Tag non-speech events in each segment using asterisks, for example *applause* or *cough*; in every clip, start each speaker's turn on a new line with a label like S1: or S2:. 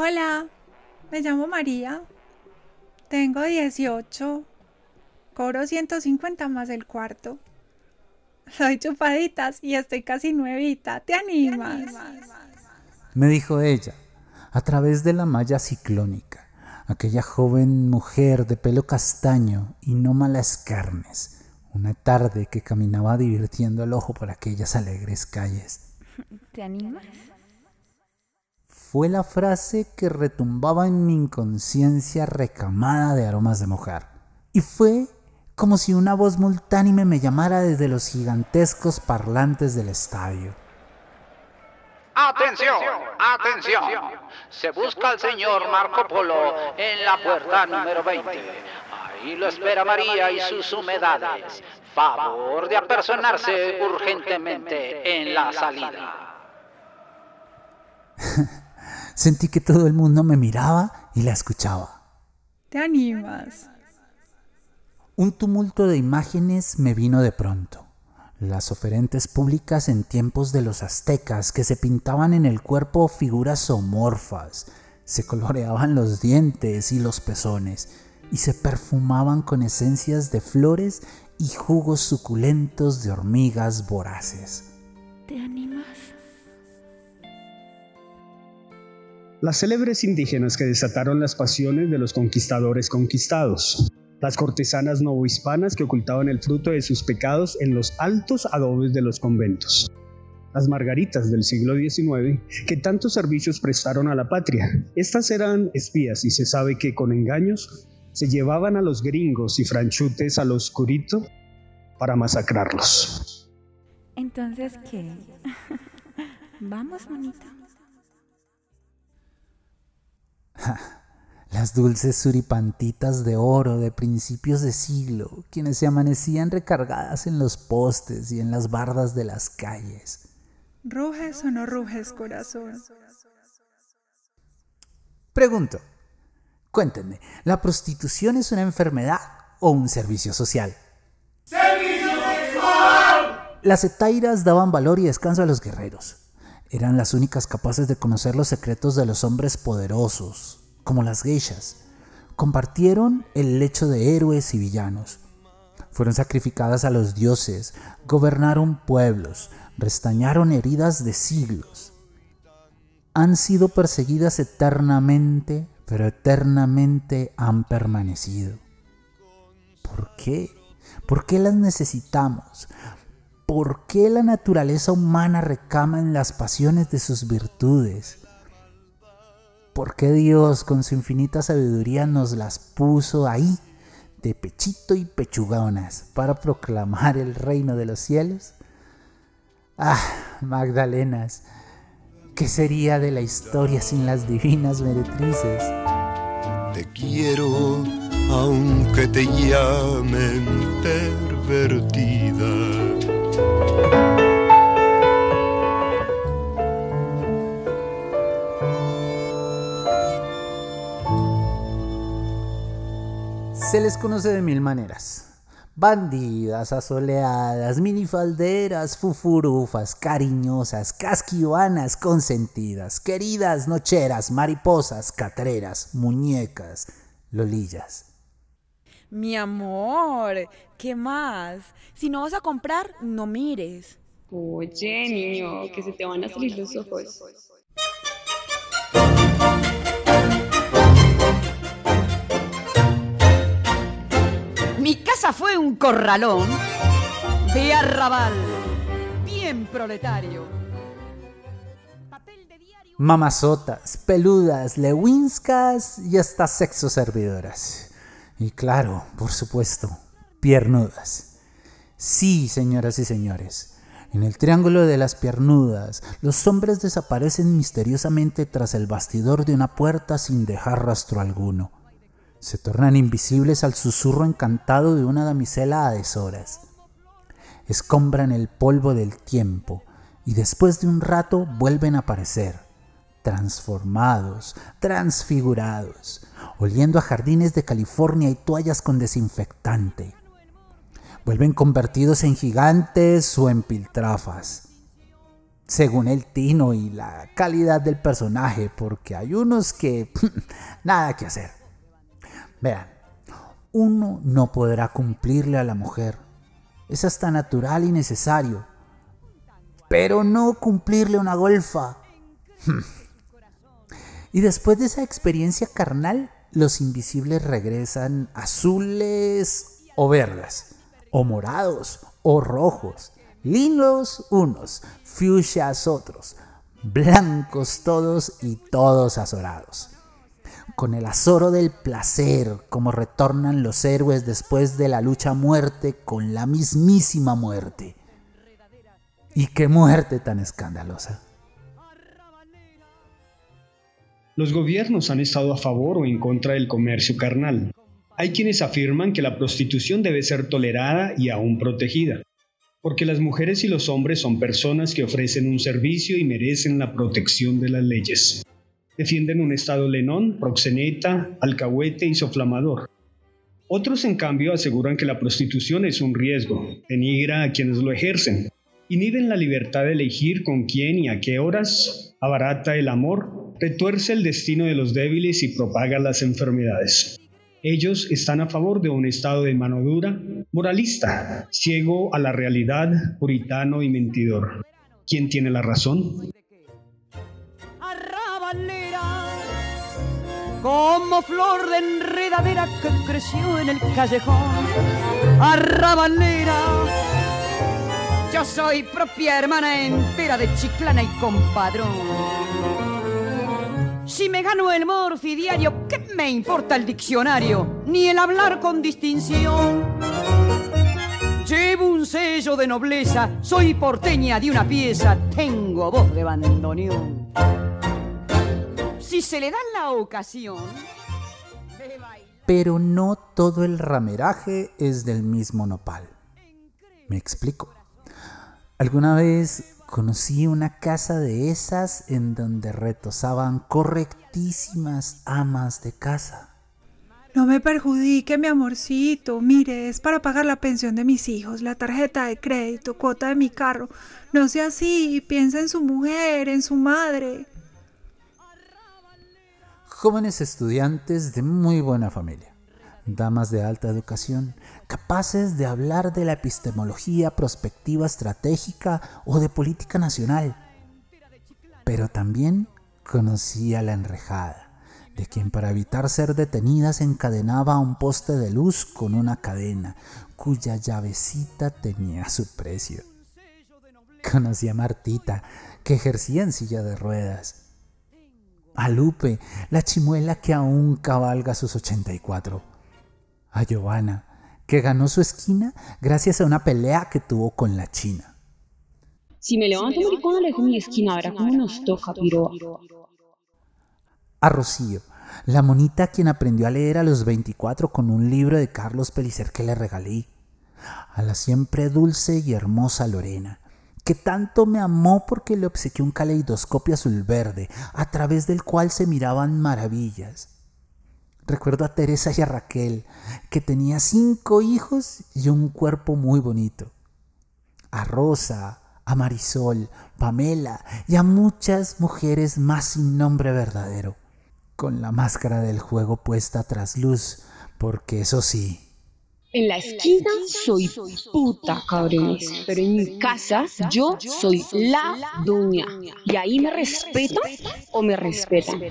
S1: Hola, me llamo María. Tengo 18. Cobro 150 más el cuarto. Soy chupaditas y estoy casi nuevita. ¿Te animas?
S2: Me dijo ella, a través de la malla ciclónica, aquella joven mujer de pelo castaño y no malas carnes, una tarde que caminaba divirtiendo el ojo por aquellas alegres calles.
S3: ¿Te animas?
S2: Fue la frase que retumbaba en mi inconsciencia recamada de aromas de mojar. Y fue como si una voz multánime me llamara desde los gigantescos parlantes del estadio.
S4: Atención, atención. Se busca al señor Marco Polo en la puerta número 20. Ahí lo espera María y sus humedades. Favor de apersonarse urgentemente en la salida. *laughs*
S2: Sentí que todo el mundo me miraba y la escuchaba.
S1: ¿Te animas?
S2: Un tumulto de imágenes me vino de pronto. Las oferentes públicas en tiempos de los aztecas que se pintaban en el cuerpo figuras zoomorfas, se coloreaban los dientes y los pezones y se perfumaban con esencias de flores y jugos suculentos de hormigas voraces.
S3: ¿Te animas?
S5: Las célebres indígenas que desataron las pasiones de los conquistadores conquistados las cortesanas novohispanas que ocultaban el fruto de sus pecados en los altos adobes de los conventos, las margaritas del siglo XIX que tantos servicios prestaron a la patria. Estas eran espías y se sabe que con engaños se llevaban a los gringos y franchutes al oscurito para masacrarlos.
S3: Entonces, ¿qué? *laughs* Vamos, monita.
S2: Las dulces suripantitas de oro de principios de siglo, quienes se amanecían recargadas en los postes y en las bardas de las calles.
S1: ¿Ruges o no ruges, corazón?
S2: Pregunto, cuéntenme, ¿la prostitución es una enfermedad o un servicio social?
S6: ¡Servicio sexual!
S2: Las etairas daban valor y descanso a los guerreros. Eran las únicas capaces de conocer los secretos de los hombres poderosos, como las geishas. Compartieron el lecho de héroes y villanos. Fueron sacrificadas a los dioses, gobernaron pueblos, restañaron heridas de siglos. Han sido perseguidas eternamente, pero eternamente han permanecido. ¿Por qué? ¿Por qué las necesitamos? ¿Por qué la naturaleza humana recama en las pasiones de sus virtudes? ¿Por qué Dios con su infinita sabiduría nos las puso ahí, de pechito y pechugonas, para proclamar el reino de los cielos? Ah, Magdalenas, ¿qué sería de la historia sin las divinas meretrices?
S7: Te quiero aunque te llamen pervertida
S2: Se les conoce de mil maneras. Bandidas, asoleadas, minifalderas, fufurufas, cariñosas, casquivanas, consentidas, queridas, nocheras, mariposas, catreras, muñecas, lolillas.
S3: Mi amor, ¿qué más? Si no vas a comprar, no mires.
S8: Oye, niño, que se te van a salir los ojos.
S9: Mi casa fue un corralón de arrabal, bien proletario.
S2: Mamazotas, peludas, lewinskas y hasta sexo servidoras. Y claro, por supuesto, piernudas. Sí, señoras y señores, en el triángulo de las piernudas, los hombres desaparecen misteriosamente tras el bastidor de una puerta sin dejar rastro alguno se tornan invisibles al susurro encantado de una damisela a deshoras. Escombran el polvo del tiempo y después de un rato vuelven a aparecer, transformados, transfigurados, oliendo a jardines de California y toallas con desinfectante. Vuelven convertidos en gigantes o en piltrafas. según el tino y la calidad del personaje, porque hay unos que *laughs* nada que hacer. Vean, uno no podrá cumplirle a la mujer. Es hasta natural y necesario. Pero no cumplirle una golfa. y después de esa experiencia carnal, los invisibles regresan azules o verdes, o morados o rojos, lindos unos, fuchsias otros, blancos todos y todos azorados. Con el azoro del placer, como retornan los héroes después de la lucha muerte con la mismísima muerte. Y qué muerte tan escandalosa.
S5: Los gobiernos han estado a favor o en contra del comercio carnal. Hay quienes afirman que la prostitución debe ser tolerada y aún protegida, porque las mujeres y los hombres son personas que ofrecen un servicio y merecen la protección de las leyes. Defienden un Estado lenón, proxeneta, alcahuete y soflamador. Otros, en cambio, aseguran que la prostitución es un riesgo, denigra a quienes lo ejercen, inhiben la libertad de elegir con quién y a qué horas, abarata el amor, retuerce el destino de los débiles y propaga las enfermedades. Ellos están a favor de un estado de mano dura, moralista, ciego a la realidad, puritano y mentidor. ¿Quién tiene la razón?
S9: Como flor de enredadera que creció en el callejón. Arrabalera, yo soy propia hermana entera de Chiclana y compadrón. Si me gano el morfi diario, ¿qué me importa el diccionario? Ni el hablar con distinción. Llevo un sello de nobleza, soy porteña de una pieza, tengo voz de bandoneón si se le da la ocasión.
S2: Pero no todo el rameraje es del mismo nopal. Me explico. Alguna vez conocí una casa de esas en donde retosaban correctísimas amas de casa.
S1: No me perjudique, mi amorcito. Mire, es para pagar la pensión de mis hijos, la tarjeta de crédito, cuota de mi carro. No sea así, piensa en su mujer, en su madre
S2: jóvenes estudiantes de muy buena familia, damas de alta educación, capaces de hablar de la epistemología prospectiva estratégica o de política nacional. Pero también conocía la enrejada, de quien para evitar ser detenidas encadenaba a un poste de luz con una cadena, cuya llavecita tenía su precio. Conocía a Martita, que ejercía en silla de ruedas a Lupe, la chimuela que aún cabalga sus 84, a Giovanna, que ganó su esquina gracias a una pelea que tuvo con la China.
S8: Si me levanto maricona, le dejo mi esquina, verá cómo nos toca, piroa.
S2: A Rocío, la monita quien aprendió a leer a los 24 con un libro de Carlos Pelicer que le regalé. A la siempre dulce y hermosa Lorena, que tanto me amó porque le obsequió un caleidoscopio azul verde, a través del cual se miraban maravillas. Recuerdo a Teresa y a Raquel, que tenía cinco hijos y un cuerpo muy bonito. A Rosa, a Marisol, Pamela y a muchas mujeres más sin nombre verdadero, con la máscara del juego puesta tras luz, porque eso sí,
S8: en la esquina soy puta, cabrones. Pero en mi casa yo soy la dueña. ¿Y ahí me respetan o me respetan?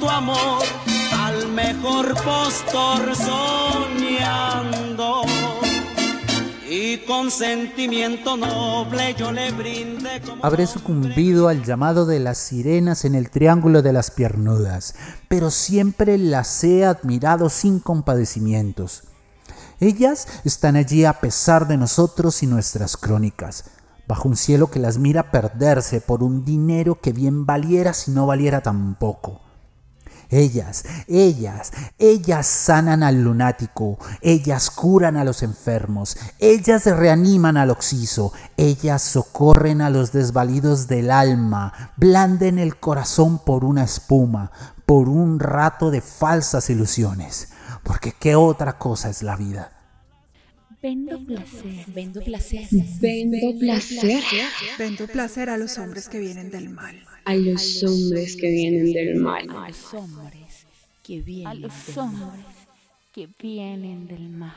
S10: Tu amor al mejor postor soñando. Y con sentimiento noble yo le brinde como
S2: Habré sucumbido al llamado de las sirenas en el triángulo de las piernudas, pero siempre las he admirado sin compadecimientos. Ellas están allí a pesar de nosotros y nuestras crónicas, bajo un cielo que las mira perderse por un dinero que bien valiera si no valiera tampoco. Ellas, ellas, ellas sanan al lunático, ellas curan a los enfermos, ellas reaniman al oxiso, ellas socorren a los desvalidos del alma, blanden el corazón por una espuma, por un rato de falsas ilusiones. Porque ¿qué otra cosa es la vida?
S11: Vendo placer, vendo placer.
S8: Vendo placer
S1: Vendo placer a los hombres que vienen del mal.
S8: a los hombres que vienen del mal.
S11: A los hombres que vienen a los hombres que vienen del mal.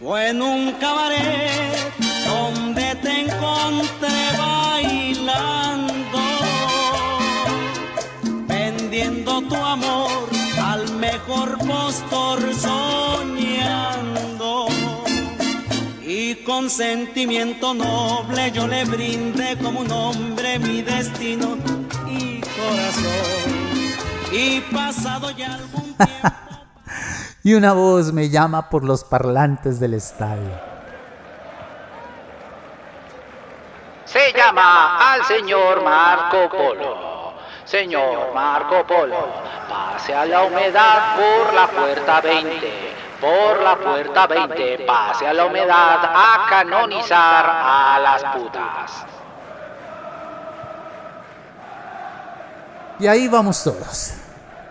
S10: Fue en un cabaret donde te encontré con sentimiento noble yo le brindé como un hombre mi destino y corazón. Y pasado ya algún *laughs* tiempo.
S2: y una voz me llama por los parlantes del estadio.
S4: Se llama al señor Marco Polo. Señor Marco Polo, pase a la humedad por la puerta 20. Por la puerta 20, pase a la humedad a canonizar a las putas.
S2: Y ahí vamos todos,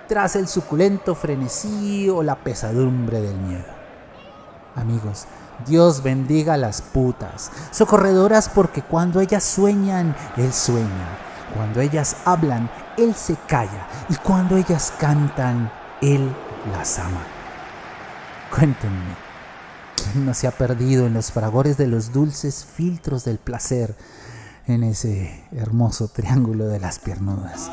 S2: tras el suculento frenesí o la pesadumbre del miedo. Amigos, Dios bendiga a las putas, socorredoras porque cuando ellas sueñan, Él sueña. Cuando ellas hablan, Él se calla. Y cuando ellas cantan, Él las ama. Cuéntenme, ¿quién no se ha perdido en los fragores de los dulces filtros del placer en ese hermoso triángulo de las piernudas?